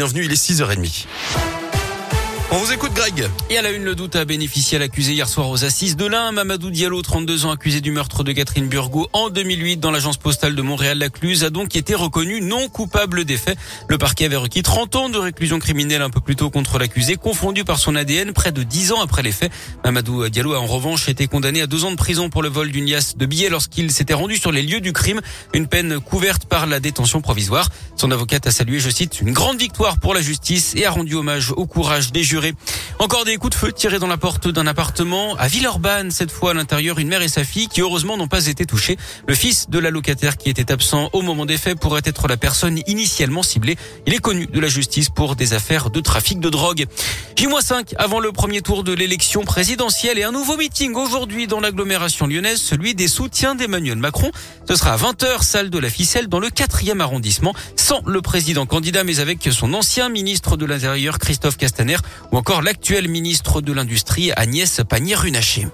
bienvenue, il est 6h30. On vous écoute Greg. Et à la une, le doute a bénéficié à l'accusé hier soir aux assises de l'Ain. Mamadou Diallo, 32 ans, accusé du meurtre de Catherine Burgot en 2008 dans l'agence postale de Montréal-Lacluse, a donc été reconnu non coupable des faits. Le parquet avait requis 30 ans de réclusion criminelle un peu plus tôt contre l'accusé, confondu par son ADN près de 10 ans après les faits. Mamadou Diallo a en revanche été condamné à deux ans de prison pour le vol d'une liasse de billets lorsqu'il s'était rendu sur les lieux du crime, une peine couverte par la détention provisoire. Son avocate a salué, je cite, une grande victoire pour la justice et a rendu hommage au courage des jurés encore des coups de feu tirés dans la porte d'un appartement à Villeurbanne. Cette fois à l'intérieur, une mère et sa fille qui heureusement n'ont pas été touchés. Le fils de la locataire qui était absent au moment des faits pourrait être la personne initialement ciblée. Il est connu de la justice pour des affaires de trafic de drogue. J-5 avant le premier tour de l'élection présidentielle et un nouveau meeting aujourd'hui dans l'agglomération lyonnaise, celui des soutiens d'Emmanuel Macron. Ce sera à 20h, salle de la ficelle dans le 4e arrondissement, sans le président candidat mais avec son ancien ministre de l'Intérieur Christophe Castaner ou encore l'actuel ministre de l'Industrie Agnès Pannier-Runacher.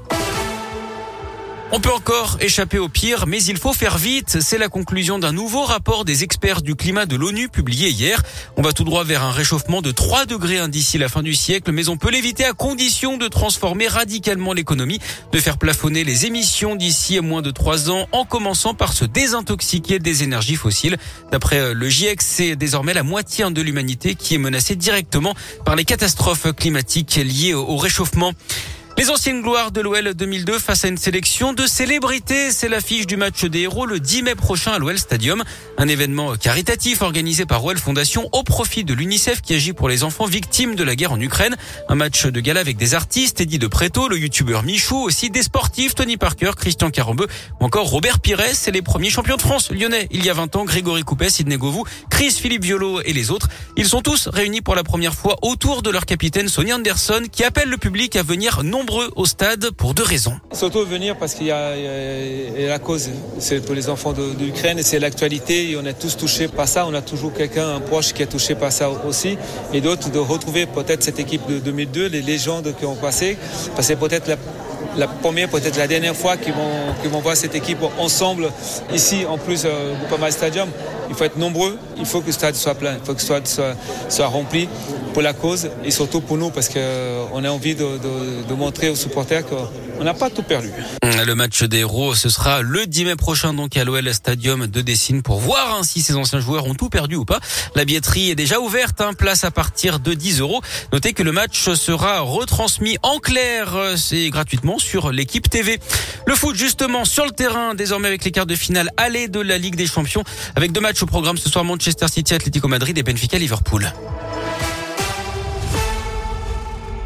On peut encore échapper au pire, mais il faut faire vite. C'est la conclusion d'un nouveau rapport des experts du climat de l'ONU publié hier. On va tout droit vers un réchauffement de 3 degrés hein, d'ici la fin du siècle, mais on peut l'éviter à condition de transformer radicalement l'économie, de faire plafonner les émissions d'ici à moins de 3 ans, en commençant par se désintoxiquer des énergies fossiles. D'après euh, le GIEC, c'est désormais la moitié hein, de l'humanité qui est menacée directement par les catastrophes climatiques liées au réchauffement. Les anciennes gloires de l'OL 2002 face à une sélection de célébrités. C'est l'affiche du match des héros le 10 mai prochain à l'OL Stadium. Un événement caritatif organisé par OL Fondation au profit de l'UNICEF qui agit pour les enfants victimes de la guerre en Ukraine. Un match de gala avec des artistes, Eddie de Preto, le youtubeur Michou, aussi des sportifs, Tony Parker, Christian Carambeu ou encore Robert Pires. C'est les premiers champions de France lyonnais il y a 20 ans. Grégory Coupet, Sidney Govou, Chris Philippe Violo et les autres. Ils sont tous réunis pour la première fois autour de leur capitaine Sonia Anderson qui appelle le public à venir au stade pour deux raisons. Surtout venir parce qu'il y, a la cause, c'est pour les enfants d'Ukraine et c'est l'actualité et on est tous touchés par ça. On a toujours quelqu'un, un proche qui est touché par ça aussi et d'autres de retrouver peut-être cette équipe de 2002, les légendes qui ont passé, parce que c'est peut-être la la première, peut-être la dernière fois qu'ils vont, qu'ils vont voir cette équipe ensemble ici, en plus, au euh, Groupama Stadium. Il faut être nombreux, il faut que le stade soit plein, il faut que le stade soit, rempli pour la cause et surtout pour nous parce qu'on a envie de, de montrer aux supporters qu'on n'a pas tout perdu. Le match des héros, ce sera le 10 mai prochain donc à l'OL Stadium de Dessine pour voir si ces anciens joueurs ont tout perdu ou pas. La billetterie est déjà ouverte, hein, place à partir de 10 euros. Notez que le match sera retransmis en clair, euh, c'est gratuitement sur l'équipe TV. Le foot justement sur le terrain désormais avec les quarts de finale aller de la Ligue des Champions avec deux matchs au programme ce soir Manchester City, Atlético Madrid et Benfica Liverpool.